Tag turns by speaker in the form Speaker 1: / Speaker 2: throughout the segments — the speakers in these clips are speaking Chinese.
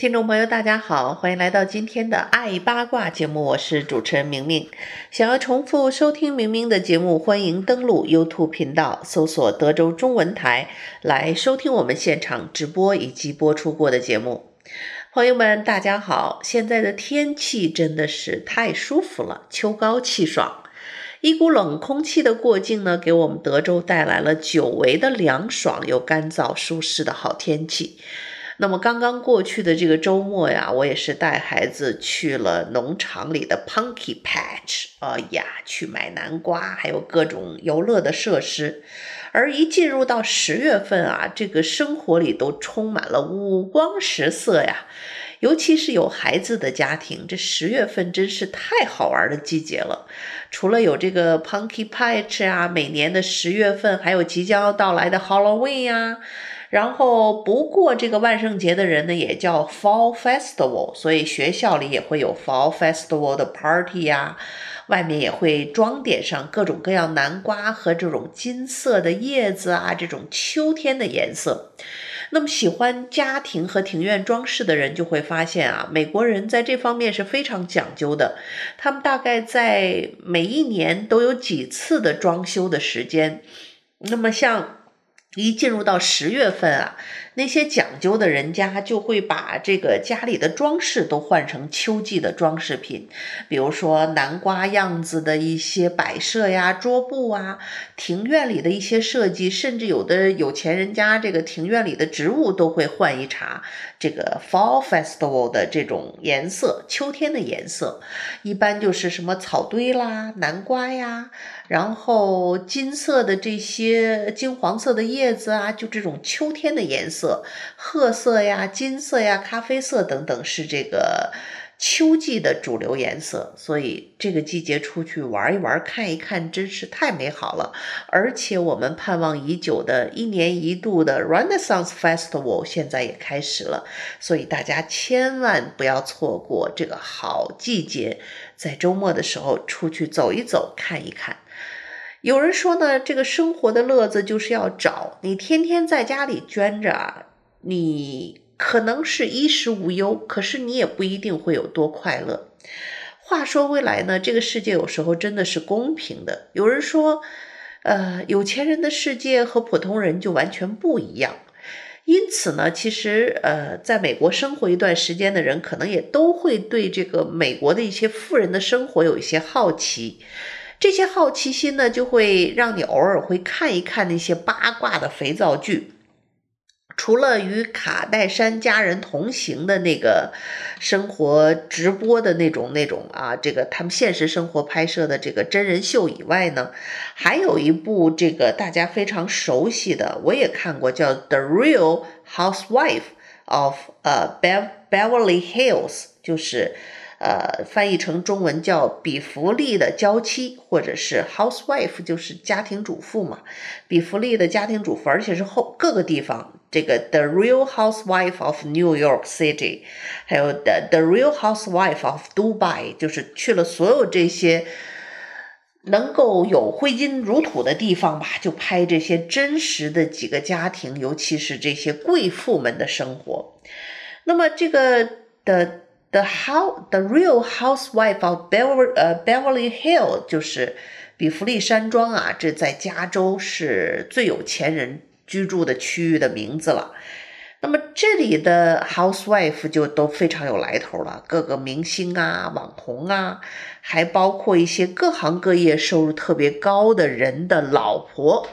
Speaker 1: 听众朋友，大家好，欢迎来到今天的《爱八卦》节目，我是主持人明明。想要重复收听明明的节目，欢迎登录 YouTube 频道，搜索德州中文台来收听我们现场直播以及播出过的节目。朋友们，大家好，现在的天气真的是太舒服了，秋高气爽，一股冷空气的过境呢，给我们德州带来了久违的凉爽又干燥舒适的好天气。那么刚刚过去的这个周末呀，我也是带孩子去了农场里的 Punky Patch，哎呀，去买南瓜，还有各种游乐的设施。而一进入到十月份啊，这个生活里都充满了五光十色呀。尤其是有孩子的家庭，这十月份真是太好玩的季节了。除了有这个 Punky Patch 啊，每年的十月份还有即将要到来的 Halloween 呀。然后不过这个万圣节的人呢，也叫 Fall Festival，所以学校里也会有 Fall Festival 的 party 呀，外面也会装点上各种各样南瓜和这种金色的叶子啊，这种秋天的颜色。那么喜欢家庭和庭院装饰的人就会发现啊，美国人在这方面是非常讲究的，他们大概在每一年都有几次的装修的时间。那么像。一进入到十月份啊，那些讲究的人家就会把这个家里的装饰都换成秋季的装饰品，比如说南瓜样子的一些摆设呀、桌布啊，庭院里的一些设计，甚至有的有钱人家这个庭院里的植物都会换一茬这个 Fall Festival 的这种颜色，秋天的颜色，一般就是什么草堆啦、南瓜呀。然后金色的这些金黄色的叶子啊，就这种秋天的颜色，褐色呀、金色呀、咖啡色等等，是这个秋季的主流颜色。所以这个季节出去玩一玩、看一看，真是太美好了。而且我们盼望已久的一年一度的 Renaissance Festival 现在也开始了，所以大家千万不要错过这个好季节，在周末的时候出去走一走、看一看。有人说呢，这个生活的乐子就是要找。你天天在家里捐着，你可能是衣食无忧，可是你也不一定会有多快乐。话说回来呢，这个世界有时候真的是公平的。有人说，呃，有钱人的世界和普通人就完全不一样。因此呢，其实呃，在美国生活一段时间的人，可能也都会对这个美国的一些富人的生活有一些好奇。这些好奇心呢，就会让你偶尔会看一看那些八卦的肥皂剧。除了与卡戴珊家人同行的那个生活直播的那种那种啊，这个他们现实生活拍摄的这个真人秀以外呢，还有一部这个大家非常熟悉的，我也看过，叫《The Real Housewife of 呃 Beverly Hills》，就是。呃，翻译成中文叫比弗利的娇妻，或者是 housewife，就是家庭主妇嘛。比弗利的家庭主妇，而且是后各个地方，这个 The Real Housewife of New York City，还有 The The Real Housewife of Dubai，就是去了所有这些能够有挥金如土的地方吧，就拍这些真实的几个家庭，尤其是这些贵妇们的生活。那么这个的。The how the real housewife of Beverly 呃 Beverly Hill 就是比弗利山庄啊，这在加州是最有钱人居住的区域的名字了。那么这里的 housewife 就都非常有来头了，各个明星啊、网红啊，还包括一些各行各业收入特别高的人的老婆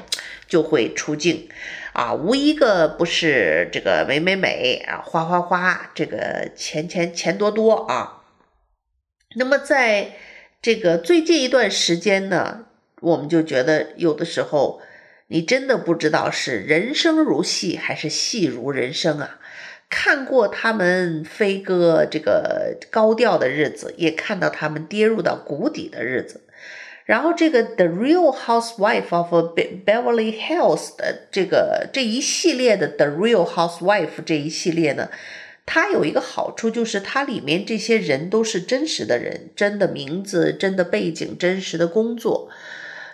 Speaker 1: 就会出镜。啊，无一个不是这个美美美啊，花花花，这个钱钱钱多多啊。那么在这个最近一段时间呢，我们就觉得有的时候你真的不知道是人生如戏还是戏如人生啊。看过他们飞鸽这个高调的日子，也看到他们跌入到谷底的日子。然后这个《The Real Housewife of Beverly Hills》的这个这一系列的《The Real Housewife》这一系列呢，它有一个好处，就是它里面这些人都是真实的人，真的名字、真的背景、真实的工作。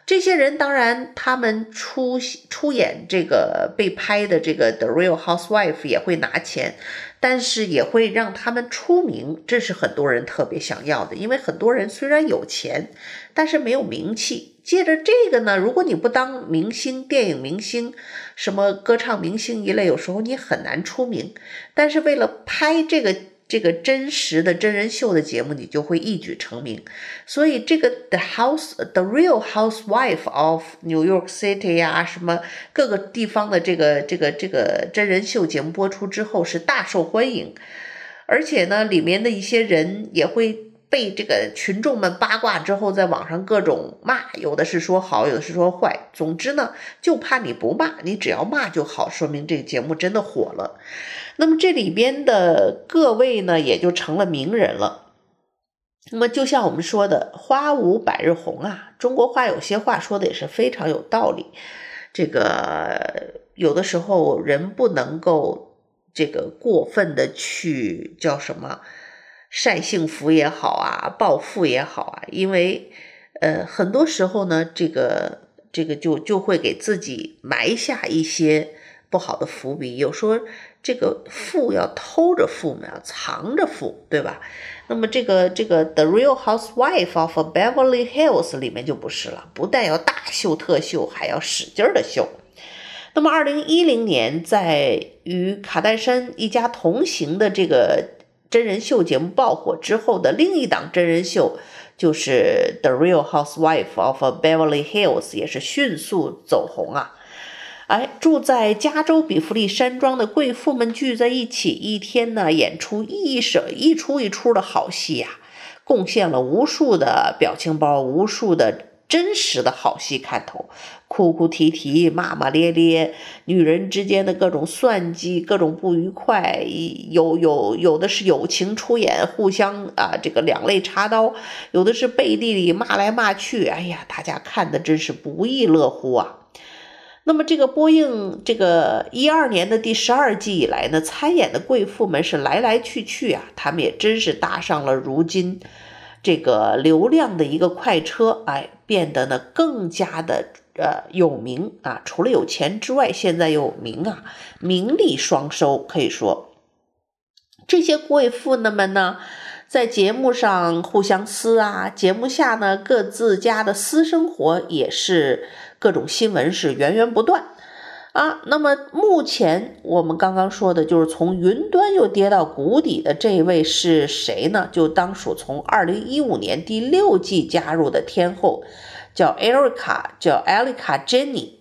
Speaker 1: 这些人当然，他们出出演这个被拍的这个《The Real Housewife》也会拿钱，但是也会让他们出名，这是很多人特别想要的。因为很多人虽然有钱，但是没有名气。借着这个呢，如果你不当明星、电影明星、什么歌唱明星一类，有时候你很难出名。但是为了拍这个。这个真实的真人秀的节目，你就会一举成名。所以，这个 The House, The Real Housewife of New York City 呀，什么各个地方的这个这个这个真人秀节目播出之后是大受欢迎，而且呢，里面的一些人也会。被这个群众们八卦之后，在网上各种骂，有的是说好，有的是说坏。总之呢，就怕你不骂，你只要骂就好，说明这个节目真的火了。那么这里边的各位呢，也就成了名人了。那么就像我们说的“花无百日红”啊，中国话有些话说的也是非常有道理。这个有的时候人不能够这个过分的去叫什么？晒幸福也好啊，暴富也好啊，因为，呃，很多时候呢，这个这个就就会给自己埋下一些不好的伏笔。有说这个富要偷着富嘛，要藏着富，对吧？那么这个这个《The Real Housewife of Beverly Hills》里面就不是了，不但要大秀特秀，还要使劲的秀。那么，二零一零年在与卡戴珊一家同行的这个。真人秀节目爆火之后的另一档真人秀，就是《The Real Housewife of Beverly Hills》，也是迅速走红啊！哎，住在加州比弗利山庄的贵妇们聚在一起，一天呢演出一首一出一出的好戏呀，贡献了无数的表情包，无数的。真实的好戏看头，哭哭啼啼，骂骂咧咧，女人之间的各种算计，各种不愉快，有有有的是友情出演，互相啊这个两肋插刀，有的是背地里骂来骂去，哎呀，大家看的真是不亦乐乎啊。那么这个播映这个一二年的第十二季以来呢，参演的贵妇们是来来去去啊，她们也真是搭上了如今。这个流量的一个快车，哎，变得呢更加的呃有名啊！除了有钱之外，现在有名啊，名利双收，可以说这些贵妇呢们呢，在节目上互相撕啊，节目下呢各自家的私生活也是各种新闻是源源不断。啊，那么目前我们刚刚说的就是从云端又跌到谷底的这位是谁呢？就当属从二零一五年第六季加入的天后，叫 Erica，叫 Erika Jenny。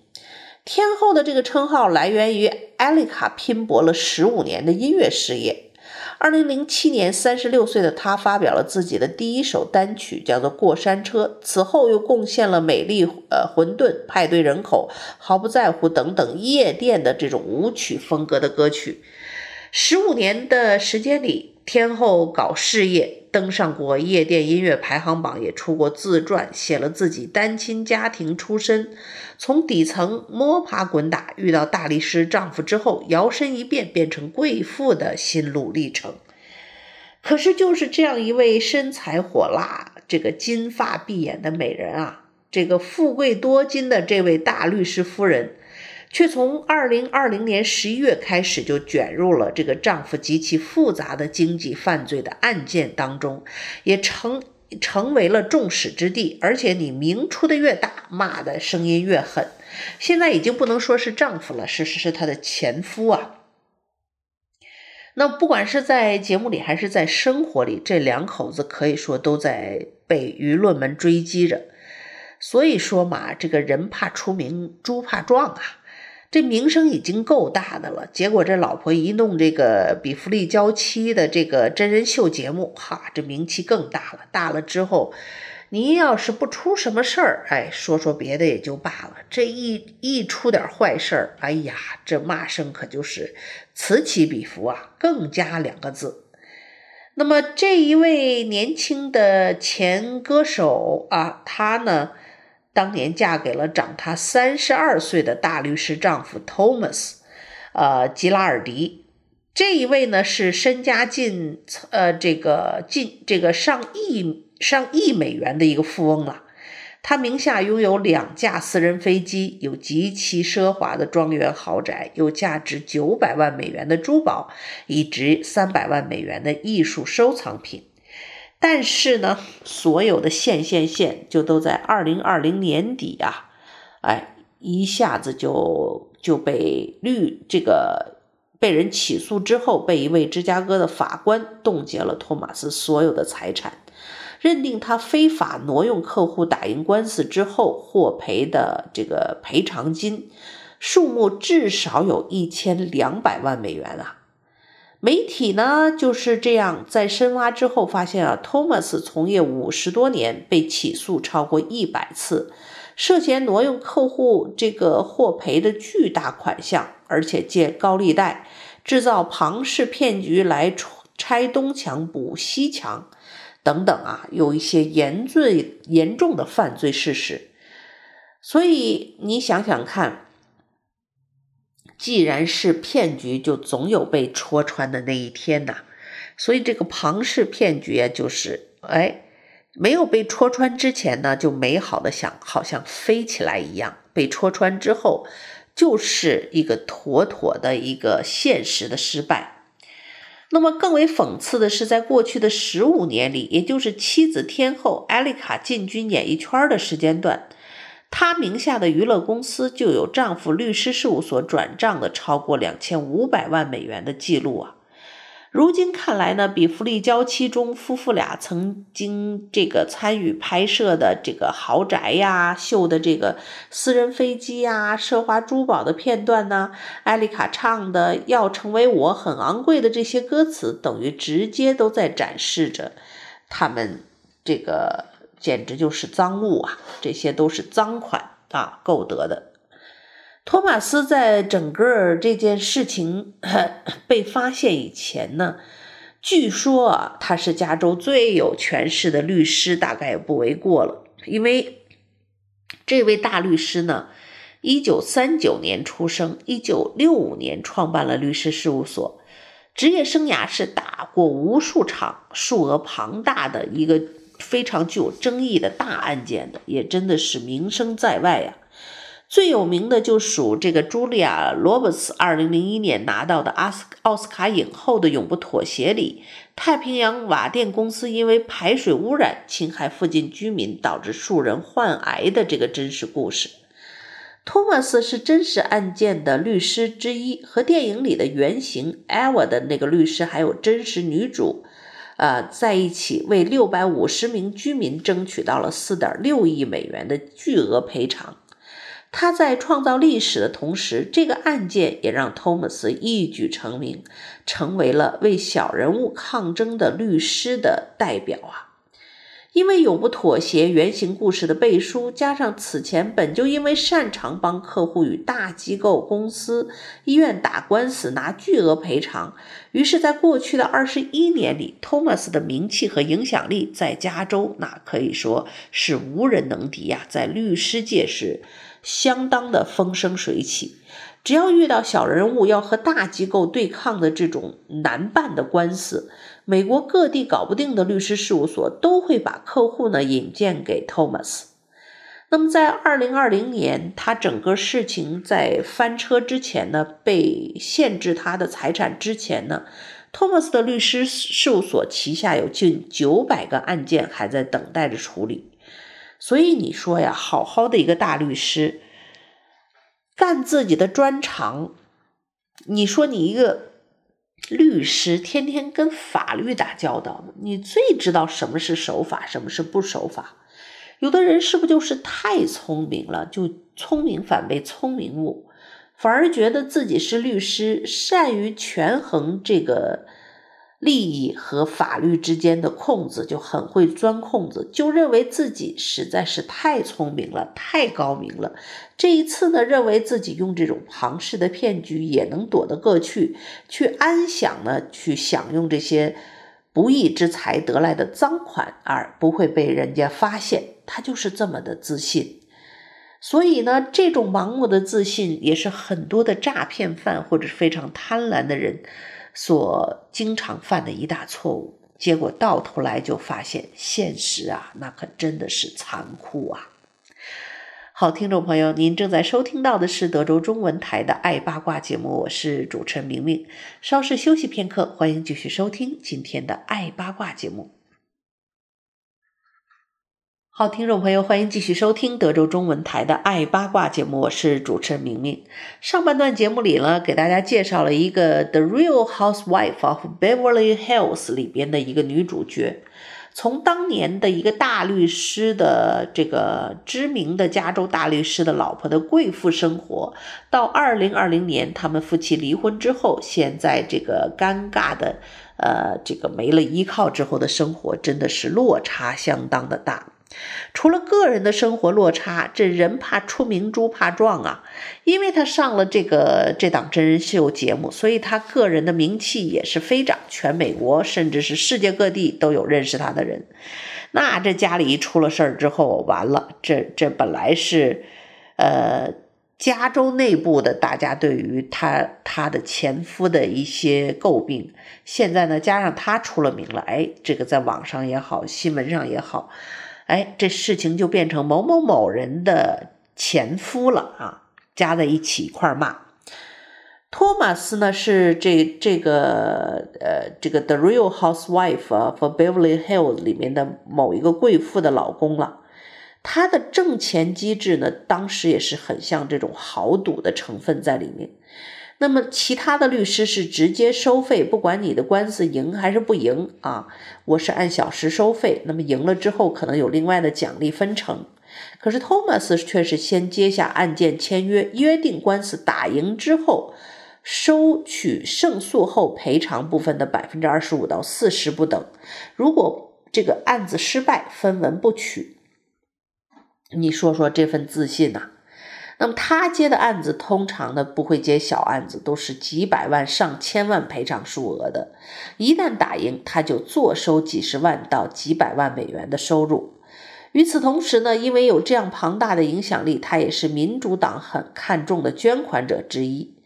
Speaker 1: 天后的这个称号来源于 Erika 拼搏了十五年的音乐事业。二零零七年，三十六岁的他发表了自己的第一首单曲，叫做《过山车》。此后又贡献了《美丽呃混沌》《派对人口》《毫不在乎》等等夜店的这种舞曲风格的歌曲。十五年的时间里，天后搞事业。登上过夜店音乐排行榜，也出过自传，写了自己单亲家庭出身，从底层摸爬滚打，遇到大律师丈夫之后，摇身一变变成贵妇的心路历程。可是就是这样一位身材火辣、这个金发碧眼的美人啊，这个富贵多金的这位大律师夫人。却从二零二零年十一月开始就卷入了这个丈夫极其复杂的经济犯罪的案件当中，也成成为了众矢之的。而且你名出的越大，骂的声音越狠。现在已经不能说是丈夫了，是是是她的前夫啊。那不管是在节目里还是在生活里，这两口子可以说都在被舆论们追击着。所以说嘛，这个人怕出名，猪怕壮啊。这名声已经够大的了，结果这老婆一弄这个比弗利娇妻的这个真人秀节目，哈，这名气更大了。大了之后，您要是不出什么事儿，哎，说说别的也就罢了。这一一出点坏事儿，哎呀，这骂声可就是此起彼伏啊，更加两个字。那么这一位年轻的前歌手啊，他呢，当年嫁给了长她三十二岁的大律师丈夫 Thomas，呃，吉拉尔迪。这一位呢是身家近呃这个近这个上亿上亿美元的一个富翁了。他名下拥有两架私人飞机，有极其奢华的庄园豪宅，有价值九百万美元的珠宝，以及三百万美元的艺术收藏品。但是呢，所有的线线线就都在二零二零年底啊，哎，一下子就就被律这个被人起诉之后，被一位芝加哥的法官冻结了托马斯所有的财产。认定他非法挪用客户打赢官司之后获赔的这个赔偿金数目至少有一千两百万美元啊！媒体呢就是这样在深挖之后发现啊，托马斯从业五十多年，被起诉超过一百次，涉嫌挪用客户这个获赔的巨大款项，而且借高利贷制造庞氏骗局来拆东墙补西墙。等等啊，有一些严罪严重的犯罪事实，所以你想想看，既然是骗局，就总有被戳穿的那一天呐。所以这个庞氏骗局啊，就是哎，没有被戳穿之前呢，就美好的想好像飞起来一样；被戳穿之后，就是一个妥妥的一个现实的失败。那么更为讽刺的是，在过去的十五年里，也就是妻子天后艾丽卡进军演艺圈的时间段，她名下的娱乐公司就有丈夫律师事务所转账的超过两千五百万美元的记录啊。如今看来呢，比弗利娇妻中夫妇俩曾经这个参与拍摄的这个豪宅呀、秀的这个私人飞机呀、奢华珠宝的片段呢，艾丽卡唱的“要成为我很昂贵的”这些歌词，等于直接都在展示着他们这个简直就是赃物啊！这些都是赃款啊，购得的。托马斯在整个这件事情 被发现以前呢，据说啊，他是加州最有权势的律师，大概不为过了。因为这位大律师呢，一九三九年出生，一九六五年创办了律师事务所，职业生涯是打过无数场数额庞大的一个非常具有争议的大案件的，也真的是名声在外呀。最有名的就属这个茱莉亚·罗伯茨，二零零一年拿到的阿斯奥斯卡影后的《永不妥协》里，太平洋瓦电公司因为排水污染侵害附近居民，导致数人患癌的这个真实故事。托马斯是真实案件的律师之一，和电影里的原型艾娃的那个律师，还有真实女主，呃，在一起为六百五十名居民争取到了四点六亿美元的巨额赔偿。他在创造历史的同时，这个案件也让托马斯一举成名，成为了为小人物抗争的律师的代表啊！因为永不妥协原型故事的背书，加上此前本就因为擅长帮客户与大机构、公司、医院打官司拿巨额赔偿，于是，在过去的二十一年里，，Thomas 的名气和影响力在加州那可以说是无人能敌呀，在律师界是。相当的风生水起，只要遇到小人物要和大机构对抗的这种难办的官司，美国各地搞不定的律师事务所都会把客户呢引荐给 Thomas。那么在二零二零年，他整个事情在翻车之前呢，被限制他的财产之前呢，托马斯的律师事务所旗下有近九百个案件还在等待着处理。所以你说呀，好好的一个大律师，干自己的专长。你说你一个律师，天天跟法律打交道，你最知道什么是守法，什么是不守法。有的人是不是就是太聪明了，就聪明反被聪明误，反而觉得自己是律师，善于权衡这个利益和法律之间的空子，就很会钻空子，就认为自己实在是太聪明了，太高明了。这一次呢，认为自己用这种庞氏的骗局也能躲得过去，去安享呢，去享用这些不义之财得来的赃款，而不会被人家发现。他就是这么的自信。所以呢，这种盲目的自信，也是很多的诈骗犯或者非常贪婪的人。所经常犯的一大错误，结果到头来就发现现实啊，那可真的是残酷啊！好，听众朋友，您正在收听到的是德州中文台的《爱八卦》节目，我是主持人明明。稍事休息片刻，欢迎继续收听今天的《爱八卦》节目。好，听众朋友，欢迎继续收听德州中文台的《爱八卦》节目，我是主持人明明。上半段节目里呢，给大家介绍了一个《The Real Housewife of Beverly Hills》里边的一个女主角，从当年的一个大律师的这个知名的加州大律师的老婆的贵妇生活，到二零二零年他们夫妻离婚之后，现在这个尴尬的呃这个没了依靠之后的生活，真的是落差相当的大。除了个人的生活落差，这人怕出名猪怕壮啊！因为他上了这个这档真人秀节目，所以他个人的名气也是飞涨，全美国甚至是世界各地都有认识他的人。那这家里一出了事儿之后，完了，这这本来是，呃，加州内部的大家对于他他的前夫的一些诟病，现在呢加上他出了名了，哎，这个在网上也好，新闻上也好。哎，这事情就变成某某某人的前夫了啊，加在一起一块骂。托马斯呢是这这个呃这个《The Real Housewife of Beverly Hills》里面的某一个贵妇的老公了。他的挣钱机制呢，当时也是很像这种豪赌的成分在里面。那么其他的律师是直接收费，不管你的官司赢还是不赢啊，我是按小时收费。那么赢了之后，可能有另外的奖励分成。可是托马斯却是先接下案件签约，约定官司打赢之后，收取胜诉后赔偿部分的百分之二十五到四十不等。如果这个案子失败，分文不取。你说说这份自信呐、那么他接的案子通常呢，不会接小案子，都是几百万上千万赔偿数额的。一旦打赢，他就坐收几十万到几百万美元的收入。与此同时呢，因为有这样庞大的影响力，他也是民主党很看重的捐款者之一。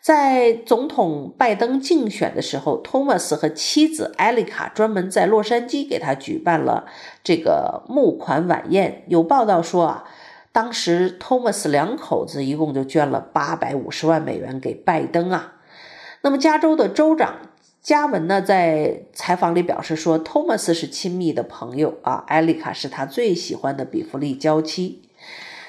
Speaker 1: 在总统拜登竞选的时候，托马斯和妻子艾丽卡专门在洛杉矶给他举办了这个募款晚宴。有报道说啊。当时，托马斯两口子一共就捐了八百五十万美元给拜登啊。那么，加州的州长加文呢，在采访里表示说，托马斯是亲密的朋友啊，艾丽卡是他最喜欢的比弗利娇妻。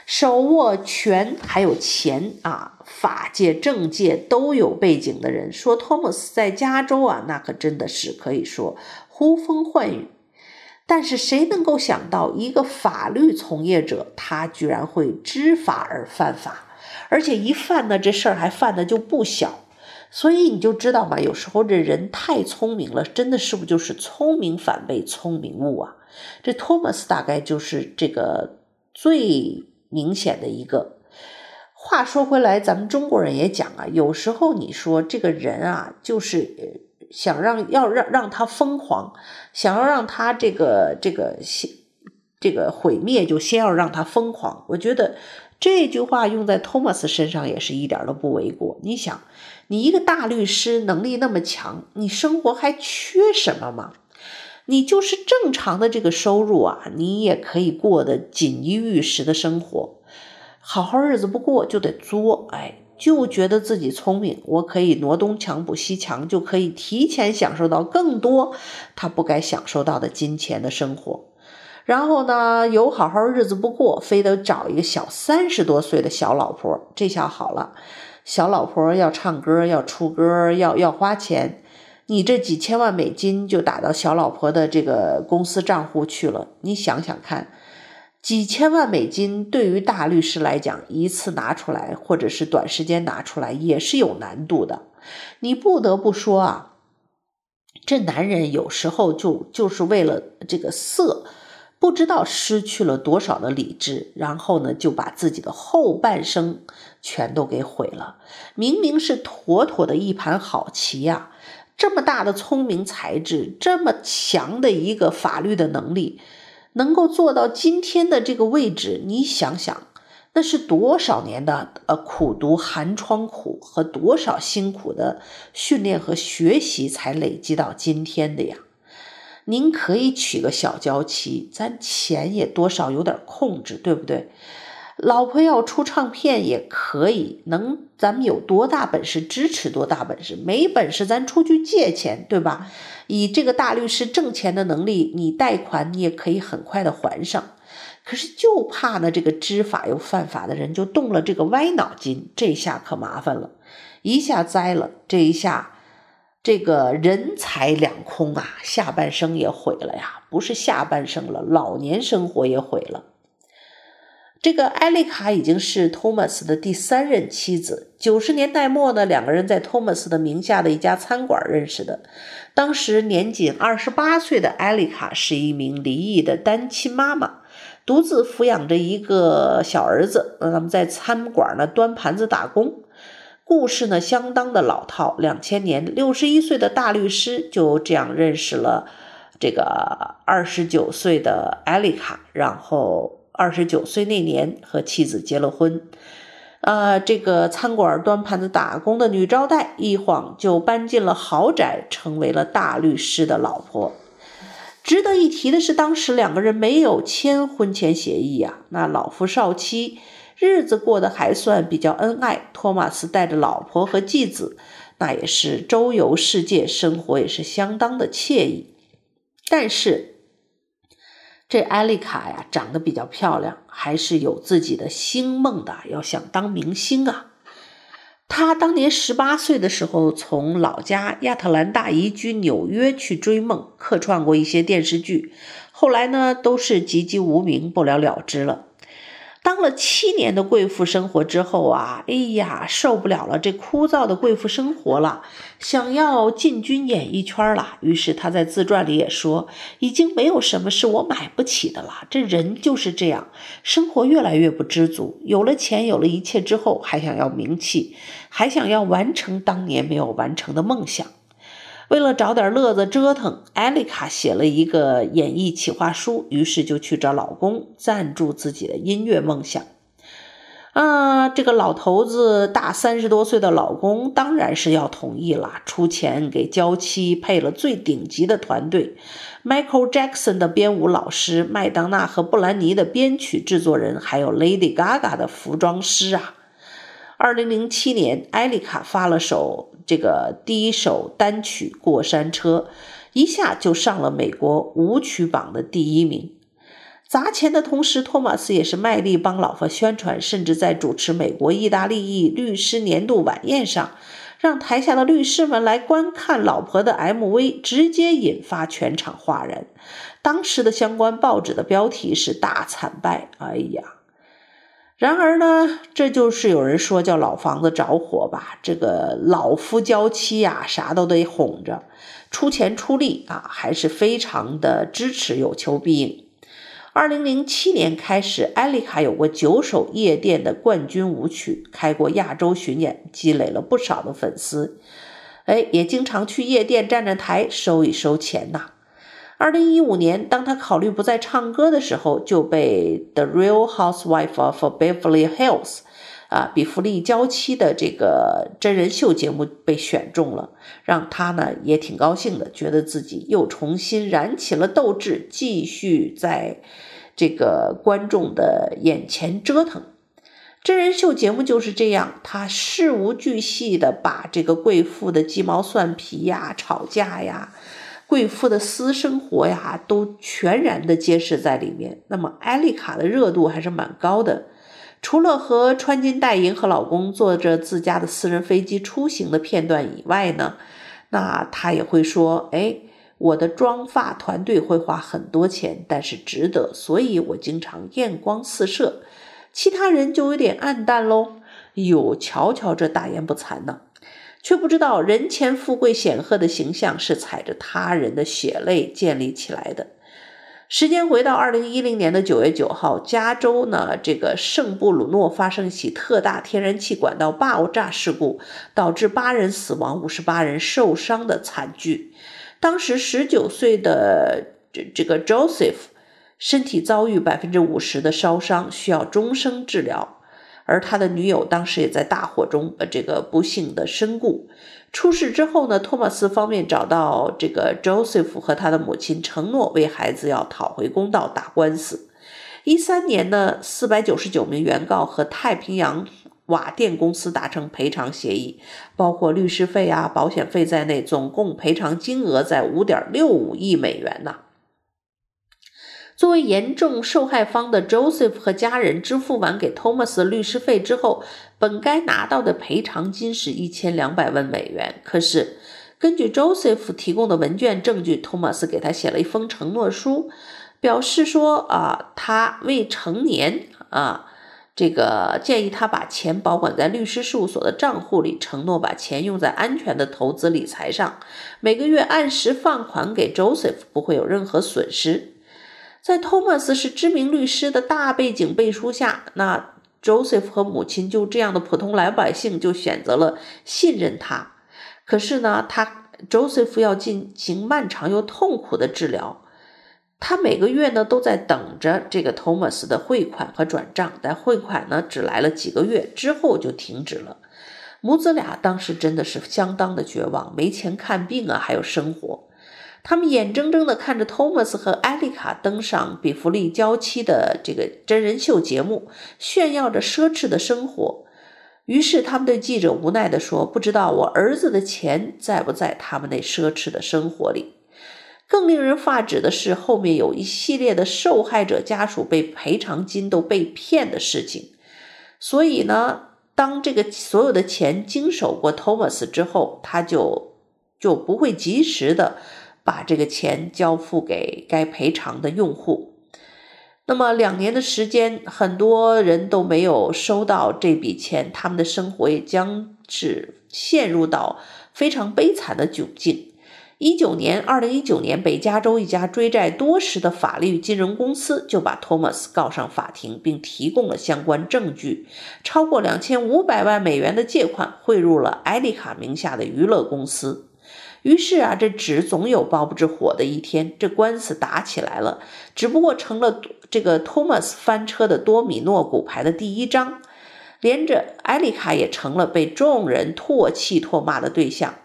Speaker 1: 手握权还有钱啊，法界、政界都有背景的人说，托马斯在加州啊，那可真的是可以说呼风唤雨。但是谁能够想到，一个法律从业者，他居然会知法而犯法，而且一犯呢，这事儿还犯的就不小。所以你就知道嘛，有时候这人太聪明了，真的是不就是聪明反被聪明误啊？这托马斯大概就是这个最明显的一个。话说回来，咱们中国人也讲啊，有时候你说这个人啊，就是。想让要让让他疯狂，想要让他这个这个先这个毁灭，就先要让他疯狂。我觉得这句话用在托马斯身上也是一点都不为过。你想，你一个大律师能力那么强，你生活还缺什么吗？你就是正常的这个收入啊，你也可以过得锦衣玉食的生活，好好日子不过就得作，哎。就觉得自己聪明，我可以挪东墙补西墙，就可以提前享受到更多他不该享受到的金钱的生活。然后呢，有好好日子不过，非得找一个小三十多岁的小老婆。这下好了，小老婆要唱歌，要出歌，要要花钱，你这几千万美金就打到小老婆的这个公司账户去了。你想想看。几千万美金对于大律师来讲，一次拿出来或者是短时间拿出来也是有难度的。你不得不说啊，这男人有时候就就是为了这个色，不知道失去了多少的理智，然后呢，就把自己的后半生全都给毁了。明明是妥妥的一盘好棋呀，这么大的聪明才智，这么强的一个法律的能力，能够做到今天的这个位置，你想想。那是多少年的呃苦读寒窗苦和多少辛苦的训练和学习才累积到今天的呀？您可以娶个小娇妻，咱钱也多少有点控制，对不对？老婆要出唱片也可以，能咱们有多大本事支持多大本事，没本事咱出去借钱，对吧？以这个大律师挣钱的能力，你贷款你也可以很快的还上。可是就怕呢，这个知法又犯法的人就动了这个歪脑筋，这下可麻烦了，一下栽了，这一下这个人财两空啊，下半生也毁了呀，不是下半生了，老年生活也毁了。这个艾丽卡已经是托马斯的第三任妻子，九十年代末呢，两个人在托马斯的名下的一家餐馆认识的，当时年仅二十八岁的艾丽卡是一名离异的单亲妈妈。独自抚养着一个小儿子，那他们在餐馆呢端盘子打工。故事呢相当的老套。两千年，六十一岁的大律师就这样认识了这个二十九岁的艾丽卡，然后二十九岁那年和妻子结了婚。呃，这个餐馆端盘子打工的女招待一晃就搬进了豪宅，成为了大律师的老婆。值得一提的是，当时两个人没有签婚前协议呀。那老夫少妻，日子过得还算比较恩爱。托马斯带着老婆和继子，那也是周游世界，生活也是相当的惬意。但是，这艾丽卡呀，长得比较漂亮，还是有自己的星梦的，要想当明星啊。她当年十八岁的时候，从老家亚特兰大移居纽约去追梦，客串过一些电视剧，后来呢都是籍籍无名，不了了之了。当了七年的贵妇生活之后啊，哎呀，受不了了这枯燥的贵妇生活了，想要进军演艺圈了。于是他在自传里也说，已经没有什么是我买不起的了。这人就是这样，生活越来越不知足，有了钱，有了一切之后，还想要名气，还想要完成当年没有完成的梦想。为了找点乐子折腾，艾丽卡写了一个演艺企划书，于是就去找老公赞助自己的音乐梦想。啊，这个老头子大三十多岁的老公当然是要同意了，出钱给娇妻配了最顶级的团队，Michael Jackson 的编舞老师，麦当娜和布兰妮的编曲制作人，还有 Lady Gaga 的服装师啊。二零零七年，艾丽卡发了首这个第一首单曲《过山车》，一下就上了美国舞曲榜的第一名。砸钱的同时，托马斯也是卖力帮老婆宣传，甚至在主持美国意大利裔律师年度晚宴上，让台下的律师们来观看老婆的 MV，直接引发全场哗然。当时的相关报纸的标题是“大惨败”，哎呀！然而呢，这就是有人说叫老房子着火吧。这个老夫娇妻呀，啥都得哄着，出钱出力啊，还是非常的支持，有求必应。二零零七年开始，艾丽卡有过九首夜店的冠军舞曲，开过亚洲巡演，积累了不少的粉丝。哎，也经常去夜店站站台，收一收钱呐。二零一五年，当他考虑不再唱歌的时候，就被《The Real Housewife of Beverly Hills》啊，比弗利娇妻的这个真人秀节目被选中了，让他呢也挺高兴的，觉得自己又重新燃起了斗志，继续在这个观众的眼前折腾。真人秀节目就是这样，他事无巨细的把这个贵妇的鸡毛蒜皮呀、吵架呀。贵妇的私生活呀，都全然的揭示在里面。那么，艾丽卡的热度还是蛮高的。除了和穿金戴银和老公坐着自家的私人飞机出行的片段以外呢，那她也会说：“哎，我的妆发团队会花很多钱，但是值得，所以我经常艳光四射。”其他人就有点暗淡喽。哟，瞧瞧这大言不惭呢。却不知道人前富贵显赫的形象是踩着他人的血泪建立起来的。时间回到二零一零年的九月九号，加州呢，这个圣布鲁诺发生一起特大天然气管道爆炸事故，导致八人死亡、五十八人受伤的惨剧。当时十九岁的这这个 Joseph 身体遭遇百分之五十的烧伤，需要终生治疗。而他的女友当时也在大火中，呃，这个不幸的身故。出事之后呢，托马斯方面找到这个 Joseph 和他的母亲，承诺为孩子要讨回公道，打官司。一三年呢，四百九十九名原告和太平洋瓦电公司达成赔偿协议，包括律师费啊、保险费在内，总共赔偿金额在五点六五亿美元呢。作为严重受害方的 Joseph 和家人支付完给 Thomas 律师费之后，本该拿到的赔偿金是一千两百万美元。可是，根据 Joseph 提供的文件证据，Thomas 给他写了一封承诺书，表示说啊，他未成年啊，这个建议他把钱保管在律师事务所的账户里，承诺把钱用在安全的投资理财上，每个月按时放款给 Joseph，不会有任何损失。在托马斯是知名律师的大背景背书下，那 Joseph 和母亲就这样的普通老百姓就选择了信任他。可是呢，他 Joseph 要进行漫长又痛苦的治疗，他每个月呢都在等着这个托马斯的汇款和转账，但汇款呢只来了几个月之后就停止了。母子俩当时真的是相当的绝望，没钱看病啊，还有生活。他们眼睁睁地看着托马斯和艾丽卡登上比弗利娇妻的这个真人秀节目，炫耀着奢侈的生活。于是他们对记者无奈地说：“不知道我儿子的钱在不在他们那奢侈的生活里。”更令人发指的是，后面有一系列的受害者家属被赔偿金都被骗的事情。所以呢，当这个所有的钱经手过托马斯之后，他就就不会及时的。把这个钱交付给该赔偿的用户。那么两年的时间，很多人都没有收到这笔钱，他们的生活也将是陷入到非常悲惨的窘境。一九年，二零一九年，北加州一家追债多时的法律金融公司就把托马斯告上法庭，并提供了相关证据，超过两千五百万美元的借款汇入了艾丽卡名下的娱乐公司。于是啊，这纸总有包不住火的一天。这官司打起来了，只不过成了这个托马斯翻车的多米诺骨牌的第一张，连着艾丽卡也成了被众人唾弃唾骂的对象。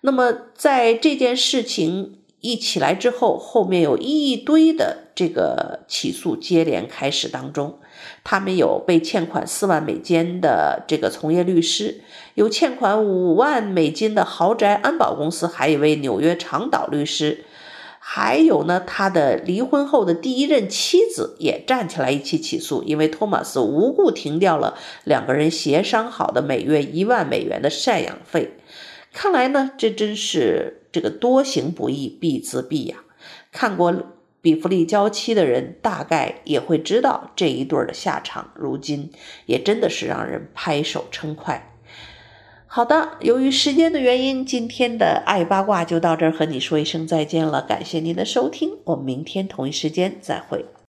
Speaker 1: 那么，在这件事情一起来之后，后面有一堆的这个起诉接连开始当中。他们有被欠款四万美金的这个从业律师，有欠款五万美金的豪宅安保公司，还有一位纽约长岛律师，还有呢，他的离婚后的第一任妻子也站起来一起起诉，因为托马斯无故停掉了两个人协商好的每月一万美元的赡养费。看来呢，这真是这个多行不义必自毙呀！看过。比弗利娇妻的人大概也会知道这一对儿的下场，如今也真的是让人拍手称快。好的，由于时间的原因，今天的爱八卦就到这儿，和你说一声再见了。感谢您的收听，我们明天同一时间再会。